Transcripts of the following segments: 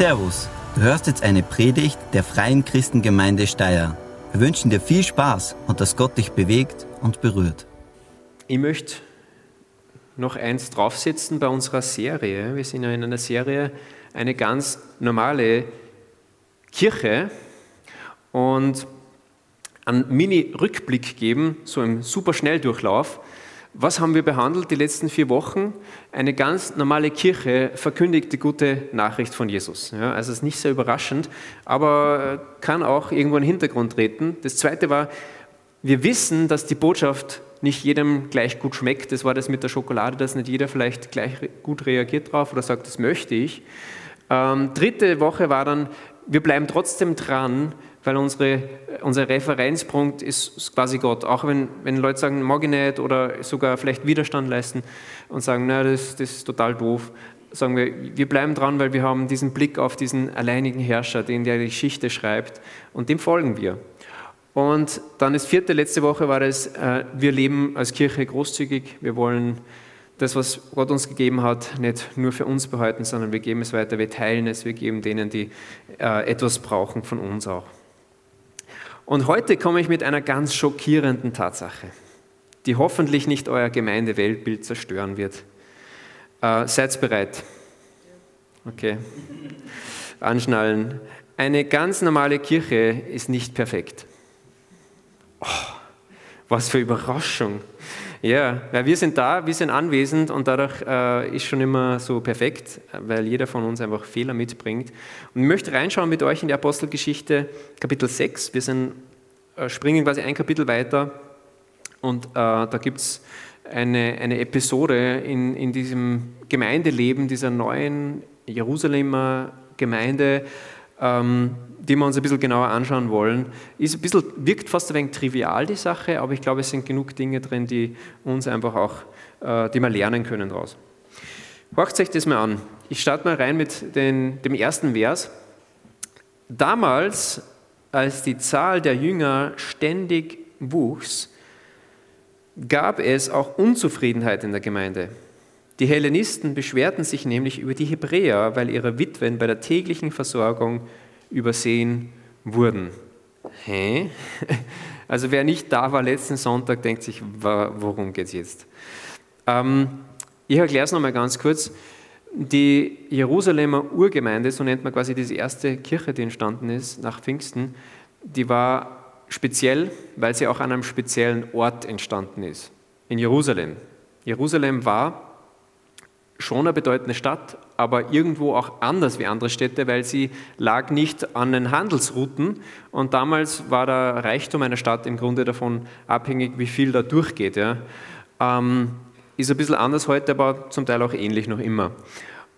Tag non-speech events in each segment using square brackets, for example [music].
Servus, du hörst jetzt eine Predigt der Freien Christengemeinde Steyr. Wir wünschen dir viel Spaß und dass Gott dich bewegt und berührt. Ich möchte noch eins draufsetzen bei unserer Serie. Wir sind ja in einer Serie eine ganz normale Kirche und einen Mini-Rückblick geben, so im super Schnelldurchlauf. Was haben wir behandelt die letzten vier Wochen? Eine ganz normale Kirche verkündigt die gute Nachricht von Jesus. Ja, also es ist nicht sehr überraschend, aber kann auch irgendwo in den Hintergrund treten. Das zweite war, wir wissen, dass die Botschaft nicht jedem gleich gut schmeckt. Das war das mit der Schokolade, dass nicht jeder vielleicht gleich gut reagiert drauf oder sagt, das möchte ich. Ähm, dritte Woche war dann, wir bleiben trotzdem dran, weil unsere, unser Referenzpunkt ist quasi Gott. Auch wenn, wenn Leute sagen, mag ich nicht oder sogar vielleicht Widerstand leisten und sagen, na, das, das ist total doof, sagen wir, wir bleiben dran, weil wir haben diesen Blick auf diesen alleinigen Herrscher, den der Geschichte schreibt und dem folgen wir. Und dann das vierte, letzte Woche war es, äh, wir leben als Kirche großzügig, wir wollen das, was Gott uns gegeben hat, nicht nur für uns behalten, sondern wir geben es weiter, wir teilen es, wir geben denen, die äh, etwas brauchen, von uns auch. Und heute komme ich mit einer ganz schockierenden Tatsache, die hoffentlich nicht euer Gemeindeweltbild zerstören wird. Äh, seid bereit? Okay. Anschnallen. Eine ganz normale Kirche ist nicht perfekt. Oh, was für Überraschung. Ja, weil wir sind da, wir sind anwesend und dadurch äh, ist schon immer so perfekt, weil jeder von uns einfach Fehler mitbringt. Und ich möchte reinschauen mit euch in die Apostelgeschichte Kapitel 6. Wir sind, äh, springen quasi ein Kapitel weiter und äh, da gibt es eine, eine Episode in, in diesem Gemeindeleben dieser neuen Jerusalemer Gemeinde, ähm, die wir uns ein bisschen genauer anschauen wollen. Ist ein bisschen, wirkt fast ein wenig trivial, die Sache, aber ich glaube, es sind genug Dinge drin, die uns einfach auch, äh, die wir lernen können daraus. Horcht euch das mal an. Ich starte mal rein mit den, dem ersten Vers. Damals, als die Zahl der Jünger ständig wuchs, gab es auch Unzufriedenheit in der Gemeinde. Die Hellenisten beschwerten sich nämlich über die Hebräer, weil ihre Witwen bei der täglichen Versorgung übersehen wurden. Hä? [laughs] Also wer nicht da war letzten Sonntag, denkt sich, worum geht es jetzt? Ähm, ich erkläre es nochmal ganz kurz. Die Jerusalemer Urgemeinde, so nennt man quasi diese erste Kirche, die entstanden ist nach Pfingsten, die war speziell, weil sie auch an einem speziellen Ort entstanden ist, in Jerusalem. Jerusalem war schon eine bedeutende Stadt, aber irgendwo auch anders wie andere Städte, weil sie lag nicht an den Handelsrouten und damals war der Reichtum einer Stadt im Grunde davon abhängig, wie viel da durchgeht. Ja. Ähm, ist ein bisschen anders heute, aber zum Teil auch ähnlich noch immer.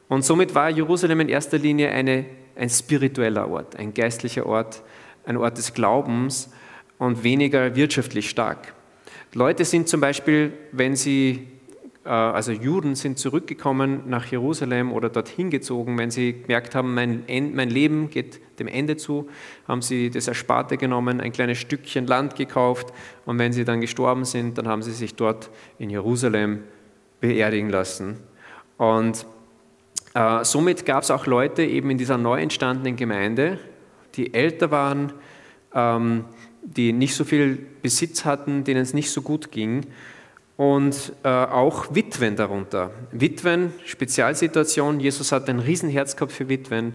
Und somit war Jerusalem in erster Linie eine, ein spiritueller Ort, ein geistlicher Ort, ein Ort des Glaubens und weniger wirtschaftlich stark. Leute sind zum Beispiel, wenn sie also Juden sind zurückgekommen nach Jerusalem oder dorthin gezogen, wenn sie gemerkt haben, mein, mein Leben geht dem Ende zu, haben sie das Ersparte genommen, ein kleines Stückchen Land gekauft und wenn sie dann gestorben sind, dann haben sie sich dort in Jerusalem beerdigen lassen. Und äh, somit gab es auch Leute eben in dieser neu entstandenen Gemeinde, die älter waren, ähm, die nicht so viel Besitz hatten, denen es nicht so gut ging und äh, auch Witwen darunter. Witwen, Spezialsituation. Jesus hat ein Riesenherz gehabt für Witwen,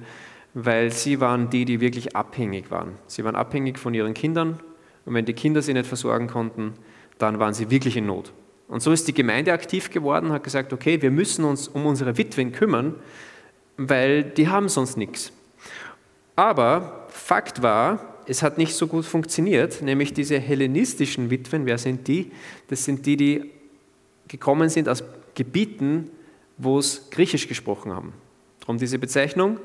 weil sie waren die, die wirklich abhängig waren. Sie waren abhängig von ihren Kindern und wenn die Kinder sie nicht versorgen konnten, dann waren sie wirklich in Not. Und so ist die Gemeinde aktiv geworden, hat gesagt, okay, wir müssen uns um unsere Witwen kümmern, weil die haben sonst nichts. Aber Fakt war, es hat nicht so gut funktioniert, nämlich diese hellenistischen Witwen, wer sind die? Das sind die, die gekommen sind aus Gebieten, wo es Griechisch gesprochen haben. Darum diese Bezeichnung.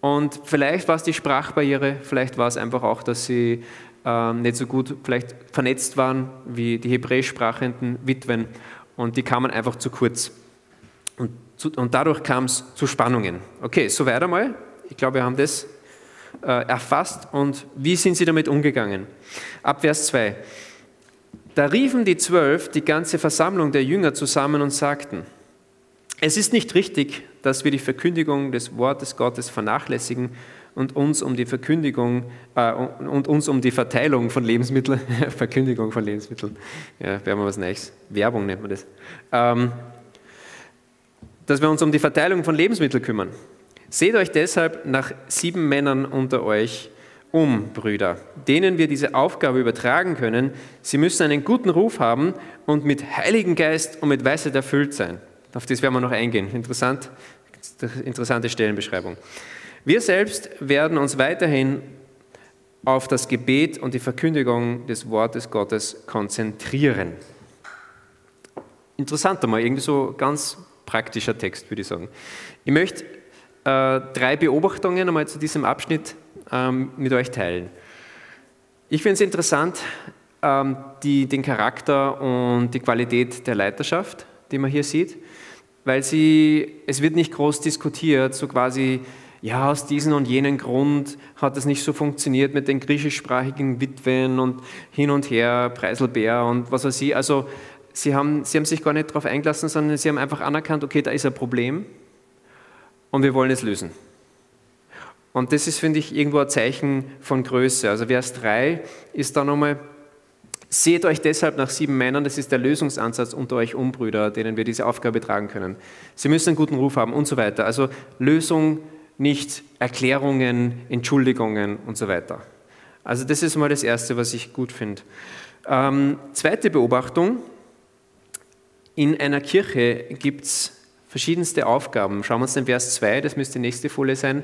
Und vielleicht war es die Sprachbarriere, vielleicht war es einfach auch, dass sie äh, nicht so gut vielleicht vernetzt waren wie die hebräisch sprachenden Witwen und die kamen einfach zu kurz. Und, zu, und dadurch kam es zu Spannungen. Okay, so weiter mal. Ich glaube, wir haben das erfasst und wie sind sie damit umgegangen? Ab Vers 2. Da riefen die Zwölf die ganze Versammlung der Jünger zusammen und sagten, Es ist nicht richtig, dass wir die Verkündigung des Wortes Gottes vernachlässigen und uns um die Verkündigung äh, und uns um die Verteilung von Lebensmitteln, [laughs] Verkündigung von Lebensmitteln, ja, wäre mal was Neues, Werbung nennt man das, ähm, dass wir uns um die Verteilung von Lebensmitteln kümmern. Seht euch deshalb nach sieben Männern unter euch um, Brüder, denen wir diese Aufgabe übertragen können. Sie müssen einen guten Ruf haben und mit Heiligen Geist und mit Weisheit erfüllt sein. Auf das werden wir noch eingehen. Interessant, interessante Stellenbeschreibung. Wir selbst werden uns weiterhin auf das Gebet und die Verkündigung des Wortes Gottes konzentrieren. Interessanter mal, irgendwie so ganz praktischer Text, würde ich sagen. Ich möchte drei Beobachtungen einmal zu diesem Abschnitt ähm, mit euch teilen. Ich finde es interessant, ähm, die, den Charakter und die Qualität der Leiterschaft, die man hier sieht, weil sie, es wird nicht groß diskutiert, so quasi, ja, aus diesem und jenem Grund hat es nicht so funktioniert mit den griechischsprachigen Witwen und hin und her, Preiselbär und was weiß ich. Also sie haben, sie haben sich gar nicht darauf eingelassen, sondern sie haben einfach anerkannt, okay, da ist ein Problem und wir wollen es lösen. Und das ist, finde ich, irgendwo ein Zeichen von Größe. Also Vers 3 ist da nochmal, seht euch deshalb nach sieben Männern, das ist der Lösungsansatz unter euch um, Brüder, denen wir diese Aufgabe tragen können. Sie müssen einen guten Ruf haben und so weiter. Also Lösung, nicht Erklärungen, Entschuldigungen und so weiter. Also das ist mal das Erste, was ich gut finde. Ähm, zweite Beobachtung, in einer Kirche gibt es verschiedenste Aufgaben. Schauen wir uns den Vers 2, das müsste die nächste Folie sein.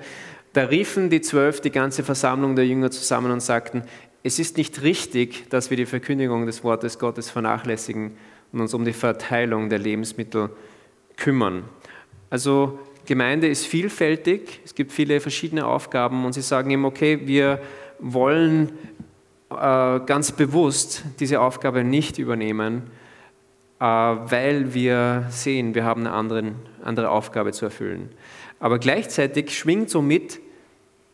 Da riefen die Zwölf die ganze Versammlung der Jünger zusammen und sagten, es ist nicht richtig, dass wir die Verkündigung des Wortes Gottes vernachlässigen und uns um die Verteilung der Lebensmittel kümmern. Also Gemeinde ist vielfältig, es gibt viele verschiedene Aufgaben und sie sagen ihm, okay, wir wollen äh, ganz bewusst diese Aufgabe nicht übernehmen, weil wir sehen, wir haben eine andere, andere Aufgabe zu erfüllen. Aber gleichzeitig schwingt so mit,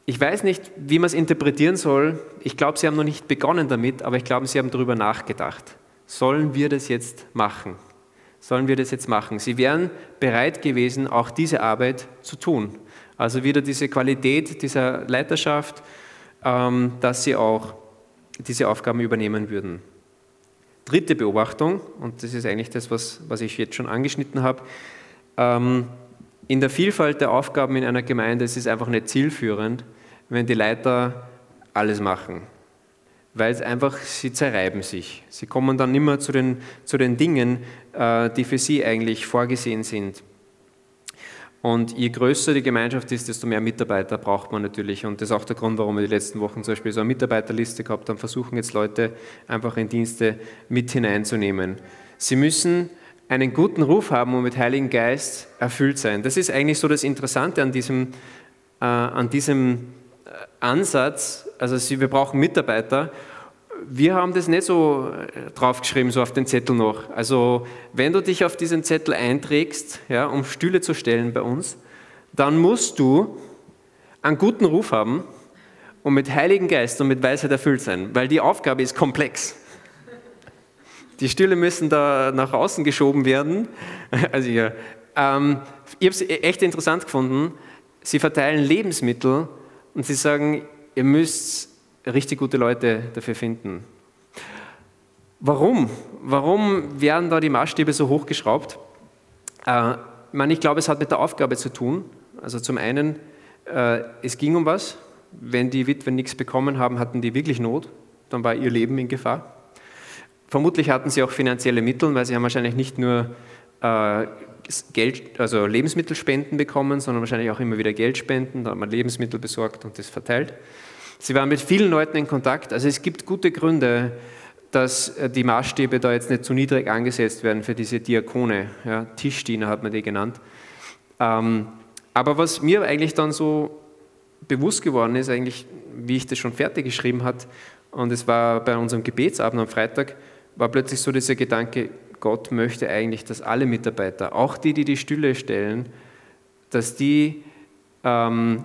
ich weiß nicht, wie man es interpretieren soll. Ich glaube, Sie haben noch nicht begonnen damit, aber ich glaube, Sie haben darüber nachgedacht. Sollen wir das jetzt machen? Sollen wir das jetzt machen? Sie wären bereit gewesen, auch diese Arbeit zu tun. Also wieder diese Qualität dieser Leiterschaft, ähm, dass sie auch diese Aufgaben übernehmen würden. Dritte Beobachtung, und das ist eigentlich das, was, was ich jetzt schon angeschnitten habe. Ähm, in der Vielfalt der Aufgaben in einer Gemeinde ist es einfach nicht zielführend, wenn die Leiter alles machen. Weil es einfach, sie zerreiben sich. Sie kommen dann nicht mehr zu den, zu den Dingen, äh, die für sie eigentlich vorgesehen sind. Und je größer die Gemeinschaft ist, desto mehr Mitarbeiter braucht man natürlich. Und das ist auch der Grund, warum wir die letzten Wochen zum Beispiel so eine Mitarbeiterliste gehabt haben, versuchen jetzt Leute einfach in Dienste mit hineinzunehmen. Sie müssen einen guten Ruf haben und mit Heiligen Geist erfüllt sein. Das ist eigentlich so das Interessante an diesem, äh, an diesem äh, Ansatz. Also sie, wir brauchen Mitarbeiter. Wir haben das nicht so äh, draufgeschrieben, so auf den Zettel noch. Also wenn du dich auf diesen Zettel einträgst, ja, um Stühle zu stellen bei uns, dann musst du einen guten Ruf haben und mit Heiligen Geist und mit Weisheit erfüllt sein, weil die Aufgabe ist komplex. Die Stühle müssen da nach außen geschoben werden. [laughs] Also ja, ähm, ich habe es echt interessant gefunden. Sie verteilen Lebensmittel und sie sagen, ihr müsst richtig gute Leute dafür finden. Warum? Warum werden da die Maßstäbe so hochgeschraubt? Äh, ich, meine, ich glaube, es hat mit der Aufgabe zu tun. Also zum einen, äh, es ging um was. Wenn die Witwen nichts bekommen haben, hatten die wirklich Not. Dann war ihr Leben in Gefahr. Vermutlich hatten sie auch finanzielle Mittel, weil sie haben wahrscheinlich nicht nur äh, Geld, also Lebensmittelspenden bekommen, sondern wahrscheinlich auch immer wieder Geldspenden. Da hat man Lebensmittel besorgt und das verteilt. Sie waren mit vielen Leuten in Kontakt. Also es gibt gute Gründe, dass äh, die Maßstäbe da jetzt nicht zu niedrig angesetzt werden für diese Diakone. Ja, Tischdiener hat man die genannt. Ähm, aber was mir eigentlich dann so bewusst geworden ist, eigentlich, wie ich das schon fertig geschrieben hat, und es war bei unserem Gebetsabend am Freitag, war plötzlich so dieser Gedanke, Gott möchte eigentlich, dass alle Mitarbeiter, auch die, die die Stühle stellen, dass die ähm,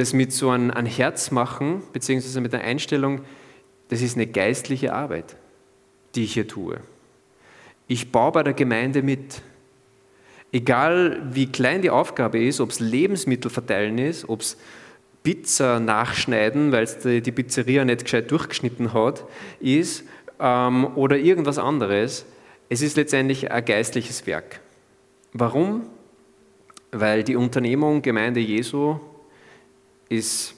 das mit so einem, einem Herz machen, beziehungsweise mit der Einstellung, das ist eine geistliche Arbeit, die ich hier tue. Ich baue bei der Gemeinde mit. Egal wie klein die Aufgabe ist, ob es Lebensmittel verteilen ist, ob es Pizza nachschneiden, weil es die, die Pizzeria nicht gescheit durchgeschnitten hat, ist, ähm, oder irgendwas anderes, es ist letztendlich ein geistliches Werk. Warum? Weil die Unternehmung Gemeinde Jesu ist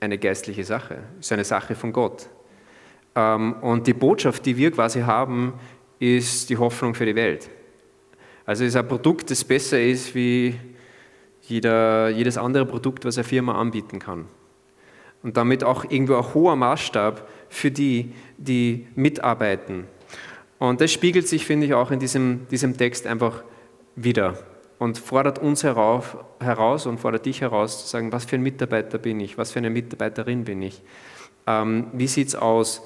eine geistliche Sache, ist eine Sache von Gott. Ähm, und die Botschaft, die wir quasi haben, ist die Hoffnung für die Welt. Also ist ein Produkt, das besser ist wie jeder, jedes andere Produkt, was eine Firma anbieten kann. Und damit auch irgendwo ein hoher Maßstab für die, die mitarbeiten. Und das spiegelt sich, finde ich, auch in diesem, diesem Text einfach wieder und fordert uns herauf, heraus und fordert dich heraus, zu sagen, was für ein Mitarbeiter bin ich, was für eine Mitarbeiterin bin ich. Ähm, wie sieht es aus?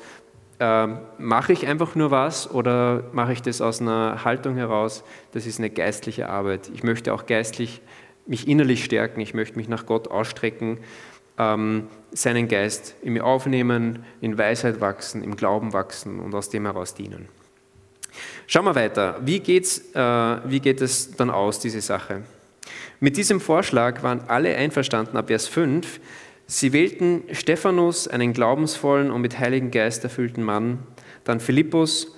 Ähm, mache ich einfach nur was oder mache ich das aus einer Haltung heraus? Das ist eine geistliche Arbeit. Ich möchte auch geistlich mich innerlich stärken, ich möchte mich nach Gott ausstrecken, ähm, seinen Geist in mir aufnehmen, in Weisheit wachsen, im Glauben wachsen und aus dem heraus dienen. Schauen wir weiter. Wie, geht's, äh, wie geht es dann aus, diese Sache? Mit diesem Vorschlag waren alle einverstanden ab Vers 5. Sie wählten Stephanus, einen glaubensvollen und mit Heiligen Geist erfüllten Mann, dann Philippus,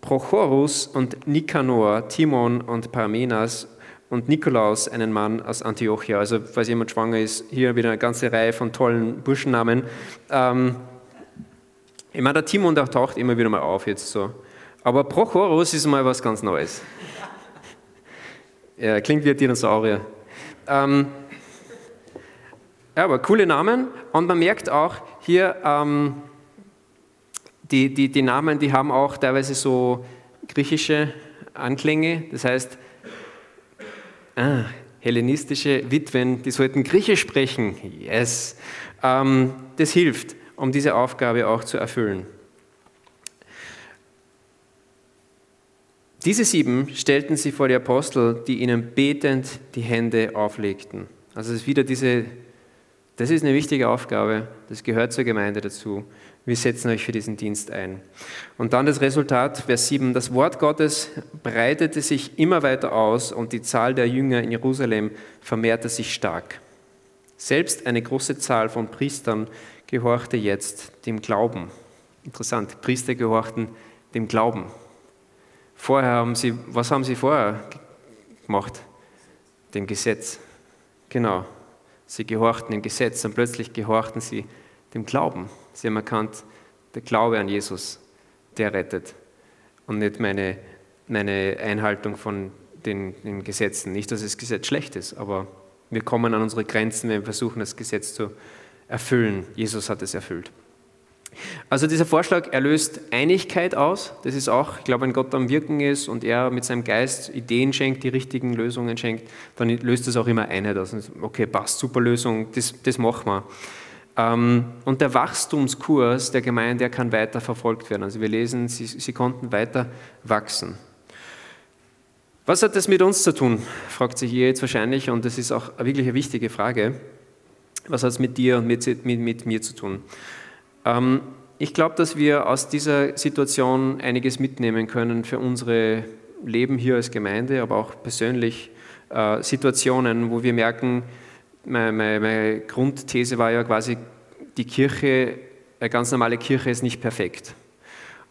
Prochorus und Nikanor, Timon und Parmenas und Nikolaus, einen Mann aus Antiochia. Also, falls jemand schwanger ist, hier wieder eine ganze Reihe von tollen Burschennamen. Ähm, ich meine, der Timon, der taucht immer wieder mal auf jetzt so. Aber Prochorus ist mal was ganz Neues. Er klingt wie ein Dinosaurier. Ähm, ja, aber coole Namen. Und man merkt auch hier, ähm, die, die, die Namen, die haben auch teilweise so griechische Anklänge. Das heißt, ah, hellenistische Witwen, die sollten Griechisch sprechen. Yes. Ähm, das hilft, um diese Aufgabe auch zu erfüllen. Diese sieben stellten sie vor die Apostel, die ihnen betend die Hände auflegten. Also es ist wieder diese das ist eine wichtige Aufgabe, das gehört zur Gemeinde dazu. Wir setzen euch für diesen Dienst ein. Und dann das Resultat, Vers 7. Das Wort Gottes breitete sich immer weiter aus und die Zahl der Jünger in Jerusalem vermehrte sich stark. Selbst eine große Zahl von Priestern gehorchte jetzt dem Glauben. Interessant, Priester gehorchten dem Glauben. Vorher haben sie, was haben sie vorher gemacht? Dem Gesetz. Genau, Sie gehorchten dem Gesetz und plötzlich gehorchten sie dem Glauben. Sie haben erkannt, der Glaube an Jesus, der rettet und nicht meine, meine Einhaltung von den, den Gesetzen. Nicht, dass das Gesetz schlecht ist, aber wir kommen an unsere Grenzen, wenn wir versuchen, das Gesetz zu erfüllen. Jesus hat es erfüllt. Also dieser Vorschlag, er löst Einigkeit aus. Das ist auch, ich glaube, wenn Gott am Wirken ist und er mit seinem Geist Ideen schenkt, die richtigen Lösungen schenkt, dann löst das auch immer Einheit aus. Okay, passt, super Lösung, das, das machen wir. Ähm, und der Wachstumskurs der Gemeinde, der kann weiter verfolgt werden. Also wir lesen, sie, sie konnten weiter wachsen. Was hat das mit uns zu tun, fragt sich ihr jetzt wahrscheinlich, und das ist auch wirklich eine wichtige Frage. Was hat es mit dir und mit, mit, mit mir zu tun? Ähm, ich glaube, dass wir aus dieser Situation einiges mitnehmen können für unsere Leben hier als Gemeinde, aber auch persönlich äh, Situationen, wo wir merken, meine, meine, Grundthese war ja quasi, die Kirche, eine ganz normale Kirche ist nicht perfekt.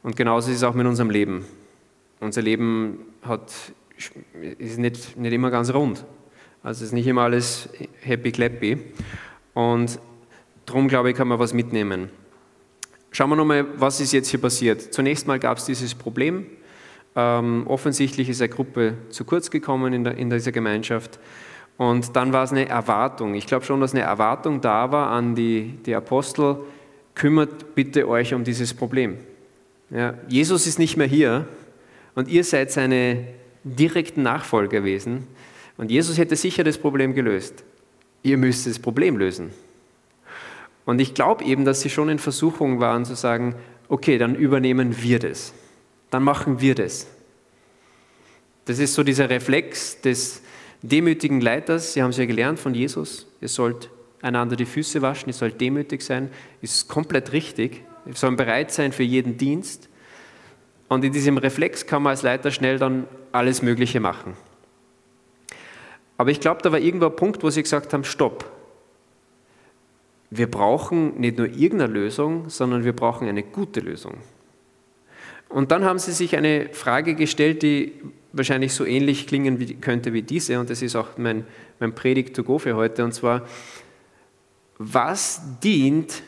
Und genauso ist es auch mit unserem Leben. Unser Leben hat, ist nicht, nicht immer ganz rund. Also es ist nicht immer alles happy clappy. Und darum glaube ich, kann man was mitnehmen. Schauen wir nochmal, was ist jetzt hier passiert. Zunächst mal gab es dieses Problem. Ähm, offensichtlich ist eine Gruppe zu kurz gekommen in, der, in dieser Gemeinschaft. Und dann war es eine Erwartung. Ich glaube schon, dass eine Erwartung da war an die, die Apostel, kümmert bitte euch um dieses Problem. Ja, Jesus ist nicht mehr hier und ihr seid seine direkten Nachfolger gewesen. Und Jesus hätte sicher das Problem gelöst. Ihr müsst das Problem lösen. Und ich glaube eben, dass sie schon in Versuchung waren zu sagen, okay, dann übernehmen wir das. Dann machen wir das. Das ist so dieser Reflex des demütigen Leiters. Sie haben es ja gelernt von Jesus. Ihr sollt einander die Füße waschen, ihr sollt demütig sein. Ist komplett richtig. Wir sollen bereit sein für jeden Dienst. Und in diesem Reflex kann man als Leiter schnell dann alles Mögliche machen. Aber ich glaube, da war irgendwo ein Punkt, wo sie gesagt haben, stopp. Wir brauchen nicht nur irgendeine Lösung, sondern wir brauchen eine gute Lösung. Und dann haben sie sich eine Frage gestellt, die wahrscheinlich so ähnlich klingen wie, könnte wie diese, und das ist auch mein, mein Predigt to go für heute, und zwar, was dient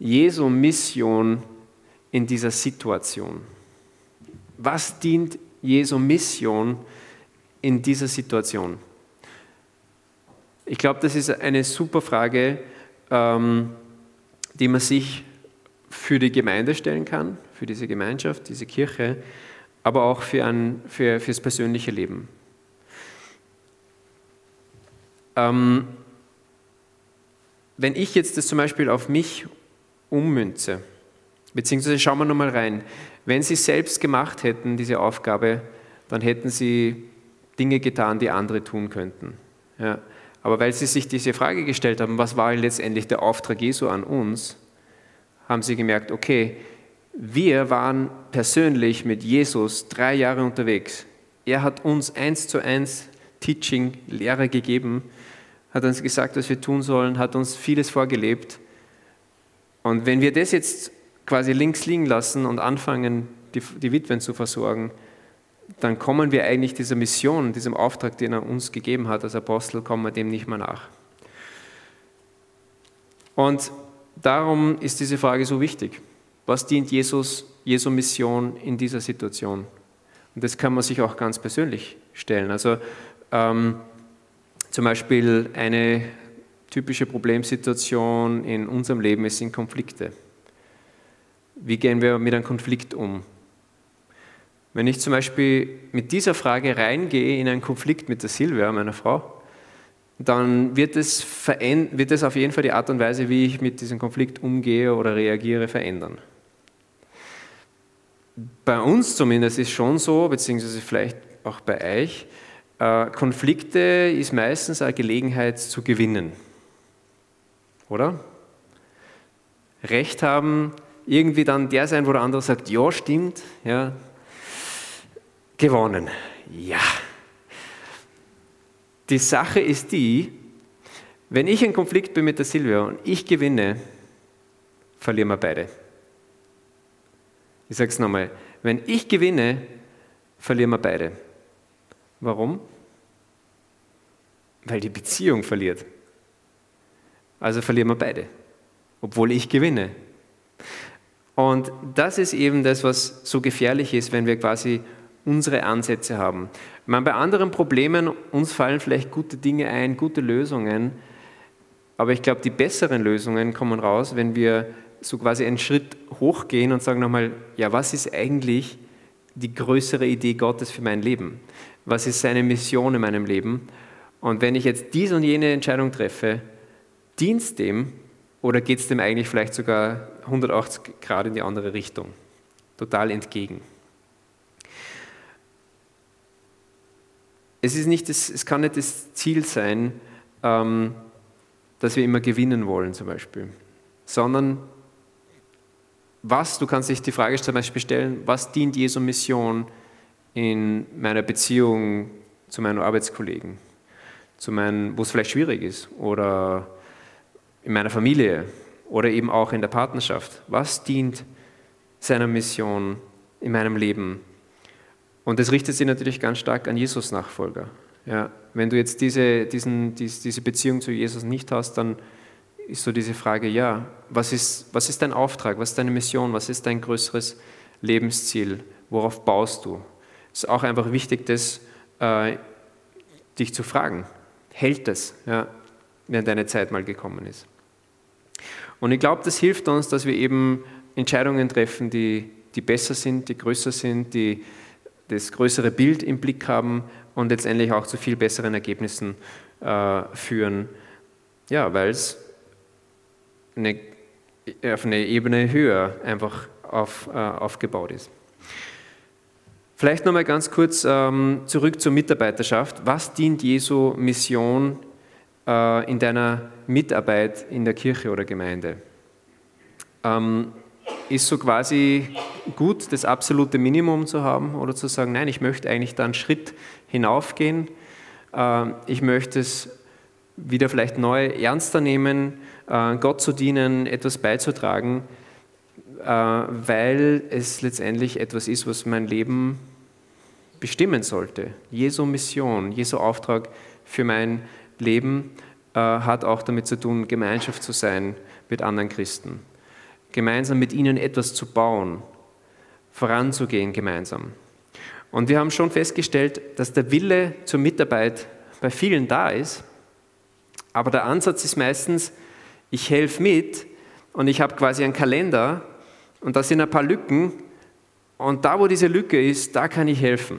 Jesu Mission in dieser Situation? Was dient Jesu Mission in dieser Situation? Ich glaube, das ist eine super Frage, die man sich für die Gemeinde stellen kann, für diese Gemeinschaft, diese Kirche, aber auch für, ein, für fürs persönliche Leben. Ähm, wenn ich jetzt das zum Beispiel auf mich ummünze, beziehungsweise schauen wir nochmal rein, wenn Sie selbst gemacht hätten, diese Aufgabe, dann hätten Sie Dinge getan, die andere tun könnten. Ja. Aber weil Sie sich diese Frage gestellt haben, was war letztendlich der Auftrag Jesu an uns, haben Sie gemerkt, okay, wir waren persönlich mit Jesus drei Jahre unterwegs. Er hat uns eins zu eins Teaching, Lehre gegeben, hat uns gesagt, was wir tun sollen, hat uns vieles vorgelebt. Und wenn wir das jetzt quasi links liegen lassen und anfangen, die, die Witwen zu versorgen, dann kommen wir eigentlich dieser Mission, diesem Auftrag, den er uns gegeben hat als Apostel, kommen wir dem nicht mehr nach. Und darum ist diese Frage so wichtig. Was dient Jesus, Jesu Mission in dieser Situation? Und das kann man sich auch ganz persönlich stellen. Also ähm, zum Beispiel eine typische Problemsituation in unserem Leben sind Konflikte. Wie gehen wir mit einem Konflikt um? Wenn ich zum Beispiel mit dieser Frage reingehe in einen Konflikt mit der Silvia, meiner Frau, dann wird es, wird es auf jeden Fall die Art und Weise, wie ich mit diesem Konflikt umgehe oder reagiere, verändern. Bei uns zumindest ist schon so, beziehungsweise vielleicht auch bei euch, äh, Konflikte ist meistens eine Gelegenheit zu gewinnen. Oder? Recht haben, irgendwie dann der sein, wo der andere sagt, ja, stimmt, ja, gewonnen. Ja. Die Sache ist die, wenn ich in Konflikt bin mit der Silvia und ich gewinne, verlieren wir beide. Ich sage es nochmal, wenn ich gewinne, verlieren wir beide. Warum? Weil die Beziehung verliert. Also verlieren wir beide, obwohl ich gewinne. Und das ist eben das, was so gefährlich ist, wenn wir quasi unsere Ansätze haben. Meine, bei anderen Problemen, uns fallen vielleicht gute Dinge ein, gute Lösungen, aber ich glaube, die besseren Lösungen kommen raus, wenn wir so quasi einen Schritt hochgehen und sagen nochmal, ja, was ist eigentlich die größere Idee Gottes für mein Leben? Was ist seine Mission in meinem Leben? Und wenn ich jetzt diese und jene Entscheidung treffe, dient dem oder geht es dem eigentlich vielleicht sogar 180 Grad in die andere Richtung? Total entgegen. Es, ist nicht das, es kann nicht das Ziel sein, ähm, dass wir immer gewinnen wollen zum Beispiel, sondern was, du kannst dich die Frage zum Beispiel stellen, was dient Jesu Mission in meiner Beziehung zu meinen Arbeitskollegen, zu meinen, wo es vielleicht schwierig ist oder in meiner Familie oder eben auch in der Partnerschaft. Was dient seiner Mission in meinem Leben? Und das richtet sich natürlich ganz stark an Jesus-Nachfolger. Ja, wenn du jetzt diese, diesen, diese Beziehung zu Jesus nicht hast, dann ist so diese Frage, ja, was ist, was ist dein Auftrag, was ist deine Mission, was ist dein größeres Lebensziel, worauf baust du? Es ist auch einfach wichtig, das, äh, dich zu fragen. Hält das, ja, wenn deine Zeit mal gekommen ist? Und ich glaube, das hilft uns, dass wir eben Entscheidungen treffen, die, die besser sind, die größer sind, die, das größere Bild im Blick haben und letztendlich auch zu viel besseren Ergebnissen äh, führen, ja, weil es eine, auf eine Ebene höher einfach auf, äh, aufgebaut ist. Vielleicht nochmal ganz kurz ähm, zurück zur Mitarbeiterschaft. Was dient Jesu Mission äh, in deiner Mitarbeit in der Kirche oder Gemeinde? Ähm, ist so quasi gut, das absolute Minimum zu haben oder zu sagen, nein, ich möchte eigentlich da einen Schritt hinaufgehen äh, ich möchte es wieder vielleicht neu ernster nehmen, äh, Gott zu dienen, etwas beizutragen, äh, weil es letztendlich etwas ist, was mein Leben bestimmen sollte. Jesu Mission, Jesu Auftrag für mein Leben hat auch damit zu tun, Gemeinschaft zu sein mit anderen Christen, gemeinsam mit ihnen etwas zu bauen, voranzugehen gemeinsam. Und wir haben schon festgestellt, dass der Wille zur Mitarbeit bei vielen da ist, aber der Ansatz ist meistens, ich helfe mit und ich habe quasi einen Kalender und da sind ein paar Lücken und da, wo diese Lücke ist, da kann ich helfen.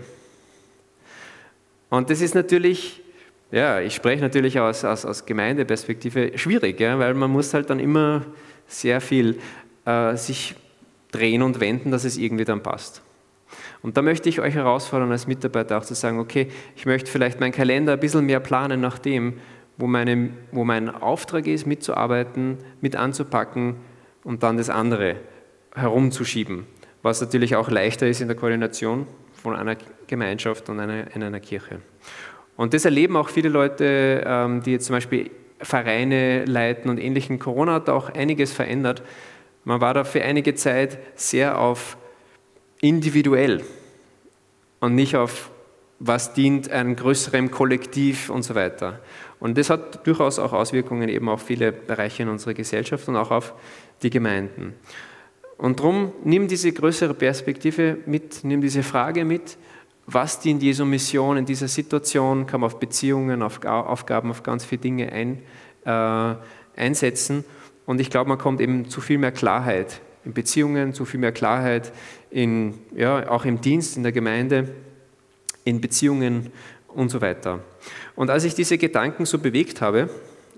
Und das ist natürlich, ja, ich spreche natürlich aus, aus, aus Gemeindeperspektive schwierig, ja, weil man muss halt dann immer sehr viel äh, sich drehen und wenden, dass es irgendwie dann passt. Und da möchte ich euch herausfordern als Mitarbeiter auch zu sagen, okay, ich möchte vielleicht meinen Kalender ein bisschen mehr planen nach dem, wo, meine, wo mein Auftrag ist, mitzuarbeiten, mit anzupacken und dann das andere herumzuschieben. Was natürlich auch leichter ist in der Koordination von einer Gemeinschaft und einer, in einer Kirche. Und das erleben auch viele Leute, ähm, die jetzt zum Beispiel Vereine leiten und ähnlichen. Corona hat auch einiges verändert. Man war da für einige Zeit sehr auf individuell und nicht auf was dient einem größeren Kollektiv und so weiter. Und das hat durchaus auch Auswirkungen eben auf viele Bereiche in unserer Gesellschaft und auch auf die Gemeinden. Und darum nimm diese größere Perspektive mit, nimm diese Frage mit, was dient Jesu Mission in dieser Situation, kann man auf Beziehungen, auf Aufgaben, auf ganz viele Dinge ein, äh, einsetzen. Und ich glaube, man kommt eben zu viel mehr Klarheit in Beziehungen, zu viel mehr Klarheit, in, ja, auch im Dienst, in der Gemeinde, in Beziehungen und so weiter. Und als ich diese Gedanken so bewegt habe,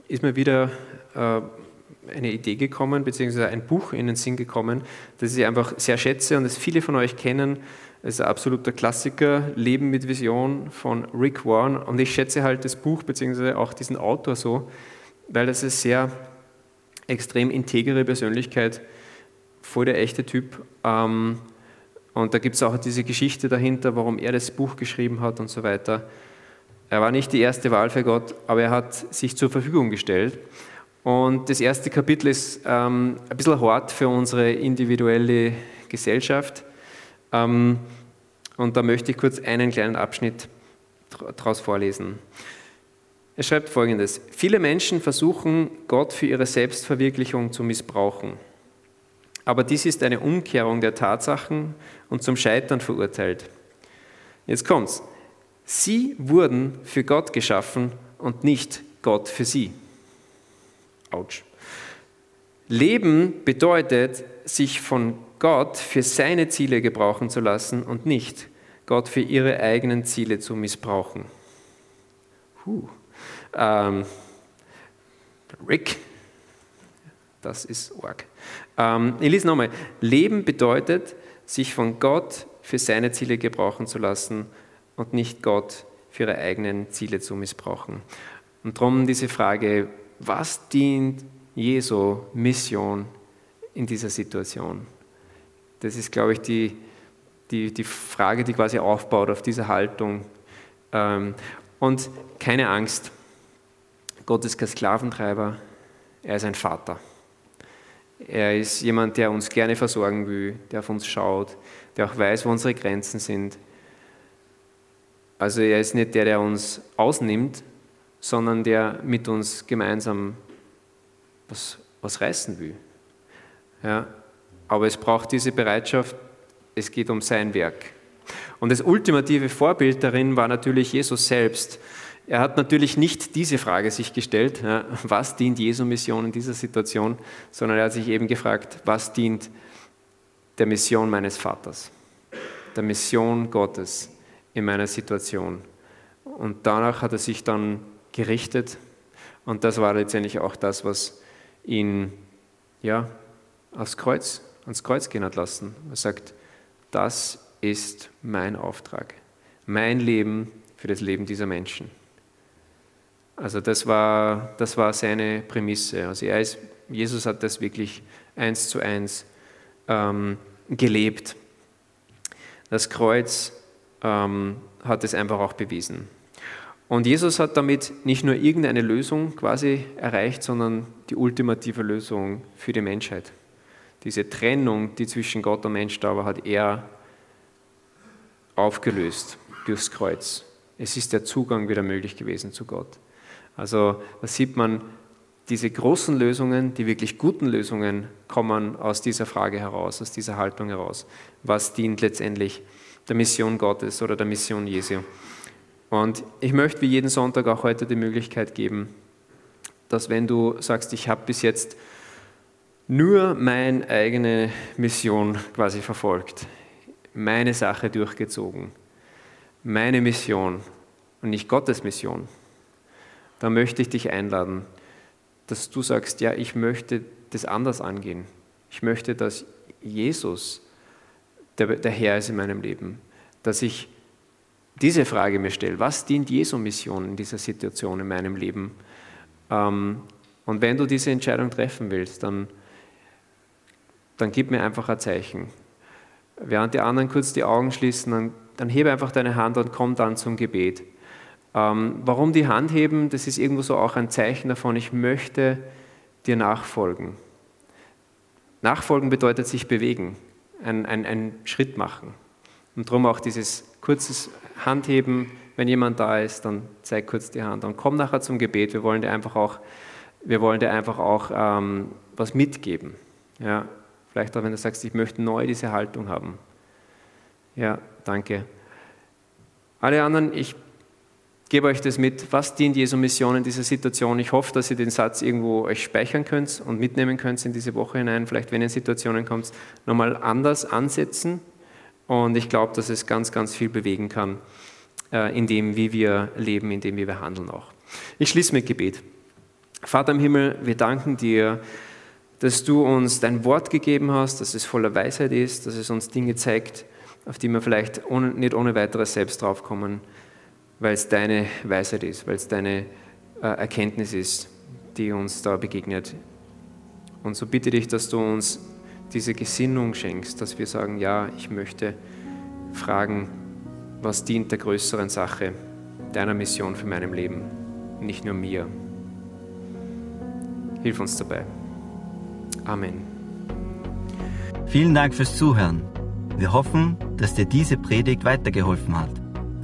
ist mir wieder äh, eine Idee gekommen, beziehungsweise ein Buch in den Sinn gekommen, das ich einfach sehr schätze und das viele von euch kennen. Es ist ein absoluter Klassiker, Leben mit Vision von Rick Warren. Und ich schätze halt das Buch, beziehungsweise auch diesen Autor so, weil das eine sehr extrem integere Persönlichkeit voll der echte Typ. Ähm, und da gibt es auch diese Geschichte dahinter, warum er das Buch geschrieben hat und so weiter. Er war nicht die erste Wahl für Gott, aber er hat sich zur Verfügung gestellt. Und das erste Kapitel ist ähm, ein bisschen hart für unsere individuelle Gesellschaft. Ähm, und da möchte ich kurz einen kleinen Abschnitt daraus vorlesen. Er schreibt folgendes: Viele Menschen versuchen, Gott für ihre Selbstverwirklichung zu missbrauchen. Aber dies ist eine Umkehrung der Tatsachen und zum Scheitern verurteilt. Jetzt kommt's. Sie wurden für Gott geschaffen und nicht Gott für sie. Autsch. Leben bedeutet, sich von Gott für seine Ziele gebrauchen zu lassen und nicht Gott für ihre eigenen Ziele zu missbrauchen. Huh. Ähm, Rick, das ist arg. Ähm, ich lese nochmal. Leben bedeutet, sich von Gott für seine Ziele gebrauchen zu lassen und nicht Gott für ihre eigenen Ziele zu missbrauchen. Und darum diese Frage, was dient Jesu Mission in dieser Situation? Das ist, glaube ich, die, die, die Frage, die quasi aufbaut auf dieser Haltung. Ähm, und keine Angst, Gott ist kein Sklaventreiber, er ist ein Vater. Er ist jemand, der uns gerne versorgen will, der auf uns schaut, der auch weiß, wo unsere Grenzen sind. Also er ist nicht der, der uns ausnimmt, sondern der mit uns gemeinsam was, was reißen will. Ja, aber es braucht diese Bereitschaft, es geht um sein Werk. Und das ultimative Vorbild darin war natürlich Jesus selbst. Er hat natürlich nicht diese Frage sich gestellt, was dient Jesu Mission in dieser Situation, sondern er hat sich eben gefragt, was dient der Mission meines Vaters, der Mission Gottes in meiner Situation. Und danach hat er sich dann gerichtet und das war letztendlich auch das, was ihn ja, aufs Kreuz, ans Kreuz gehen hat lassen. Er sagt, das ist mein Auftrag, mein Leben für das Leben dieser Menschen. Also das war, das war seine Prämisse. Also ist, Jesus hat das wirklich eins zu eins ähm, gelebt. Das Kreuz ähm, hat es einfach auch bewiesen. Und Jesus hat damit nicht nur irgendeine Lösung quasi erreicht, sondern die ultimative Lösung für die Menschheit. Diese Trennung, die zwischen Gott und Mensch da war, hat er aufgelöst durchs Kreuz. Es ist der Zugang wieder möglich gewesen zu Gott. Also da sieht man, diese großen Lösungen, die wirklich guten Lösungen kommen aus dieser Frage heraus, aus dieser Haltung heraus. Was dient letztendlich der Mission Gottes oder der Mission Jesu? Und ich möchte wie jeden Sonntag auch heute die Möglichkeit geben, dass wenn du sagst, ich habe bis jetzt nur meine eigene Mission quasi verfolgt, meine Sache durchgezogen, meine Mission und nicht Gottes Mission, dann möchte ich dich einladen, dass du sagst, ja, ich möchte das anders angehen. Ich möchte, dass Jesus der, der Herr ist in meinem Leben. Dass ich diese Frage mir stelle, was dient Jesu Mission in dieser Situation in meinem Leben? Ähm, und wenn du diese Entscheidung treffen willst, dann, dann gib mir einfach ein Zeichen. Während die anderen kurz die Augen schließen, dann, dann hebe einfach deine Hand und komm dann zum Gebet. Ähm, warum die Hand heben? Das ist irgendwo so auch ein Zeichen davon, ich möchte dir nachfolgen. Nachfolgen bedeutet sich bewegen, einen Schritt machen. Und darum auch dieses kurzes Handheben, wenn jemand da ist, dann zeig kurz die Hand und komm nachher zum Gebet. Wir wollen dir einfach auch, wir wollen dir einfach auch ähm, was mitgeben. Ja, vielleicht auch, wenn du sagst, ich möchte neu diese Haltung haben. Ja, danke. Alle anderen, ich gebe euch das mit, was dient Jesu Mission in dieser Situation. Ich hoffe, dass ihr den Satz irgendwo euch speichern könnt und mitnehmen könnt in diese Woche hinein. Vielleicht, wenn ihr in Situationen kommt, nochmal anders ansetzen. Und ich glaube, dass es ganz, ganz viel bewegen kann, äh, in dem, wie wir leben, in dem, wie wir handeln auch. Ich schließe mit Gebet. Vater im Himmel, wir danken dir, dass du uns dein Wort gegeben hast, dass es voller Weisheit ist, dass es uns Dinge zeigt, auf die wir vielleicht nicht ohne weiteres selbst draufkommen weil es deine Weisheit ist, weil es deine äh, Erkenntnis ist, die uns da begegnet. Und so bitte dich, dass du uns diese Gesinnung schenkst, dass wir sagen, ja, ich möchte fragen, was dient der größeren Sache, deiner Mission für meinem Leben, nicht nur mir. Hilf uns dabei. Amen. Vielen Dank fürs Zuhören. Wir hoffen, dass dir diese Predigt weitergeholfen hat.